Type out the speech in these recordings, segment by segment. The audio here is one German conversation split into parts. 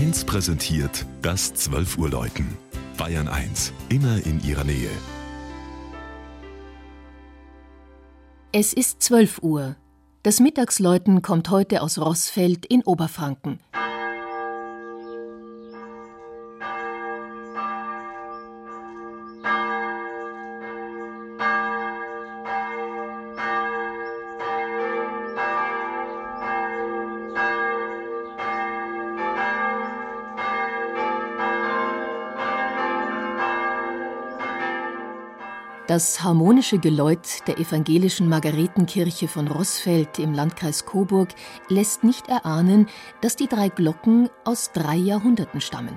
1 präsentiert das 12 Uhr Läuten. Bayern 1, immer in ihrer Nähe. Es ist 12 Uhr. Das Mittagsläuten kommt heute aus Rossfeld in Oberfranken. Das harmonische Geläut der evangelischen Margaretenkirche von Rossfeld im Landkreis Coburg lässt nicht erahnen, dass die drei Glocken aus drei Jahrhunderten stammen.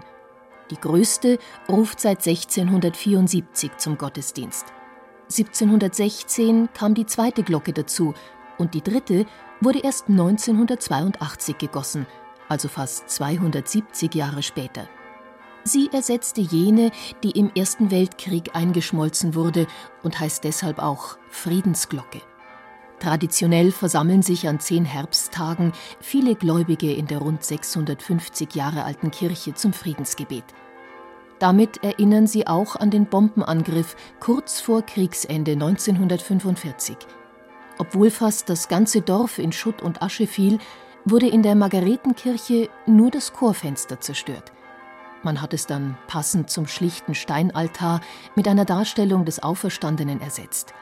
Die größte ruft seit 1674 zum Gottesdienst. 1716 kam die zweite Glocke dazu und die dritte wurde erst 1982 gegossen, also fast 270 Jahre später. Sie ersetzte jene, die im Ersten Weltkrieg eingeschmolzen wurde und heißt deshalb auch Friedensglocke. Traditionell versammeln sich an zehn Herbsttagen viele Gläubige in der rund 650 Jahre alten Kirche zum Friedensgebet. Damit erinnern sie auch an den Bombenangriff kurz vor Kriegsende 1945. Obwohl fast das ganze Dorf in Schutt und Asche fiel, wurde in der Margaretenkirche nur das Chorfenster zerstört. Man hat es dann passend zum schlichten Steinaltar mit einer Darstellung des Auferstandenen ersetzt.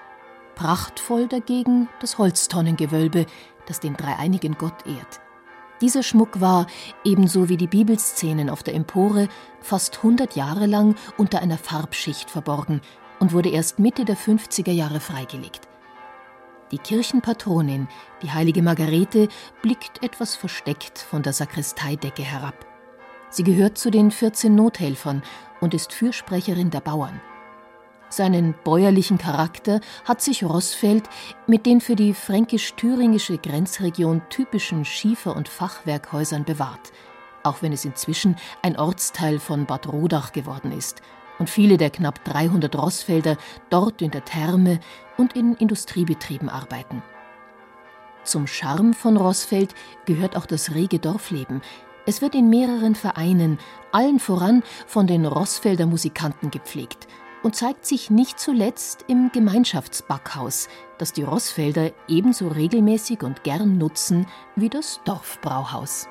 Prachtvoll dagegen das Holztonnengewölbe, das den dreieinigen Gott ehrt. Dieser Schmuck war, ebenso wie die Bibelszenen auf der Empore, fast 100 Jahre lang unter einer Farbschicht verborgen und wurde erst Mitte der 50er Jahre freigelegt. Die Kirchenpatronin, die heilige Margarete, blickt etwas versteckt von der Sakristeidecke herab. Sie gehört zu den 14 Nothelfern und ist Fürsprecherin der Bauern. Seinen bäuerlichen Charakter hat sich Rossfeld mit den für die fränkisch-thüringische Grenzregion typischen Schiefer- und Fachwerkhäusern bewahrt, auch wenn es inzwischen ein Ortsteil von Bad Rodach geworden ist und viele der knapp 300 Rossfelder dort in der Therme und in Industriebetrieben arbeiten. Zum Charme von Rossfeld gehört auch das rege Dorfleben, es wird in mehreren Vereinen, allen voran von den Rossfelder Musikanten gepflegt und zeigt sich nicht zuletzt im Gemeinschaftsbackhaus, das die Rossfelder ebenso regelmäßig und gern nutzen wie das Dorfbrauhaus.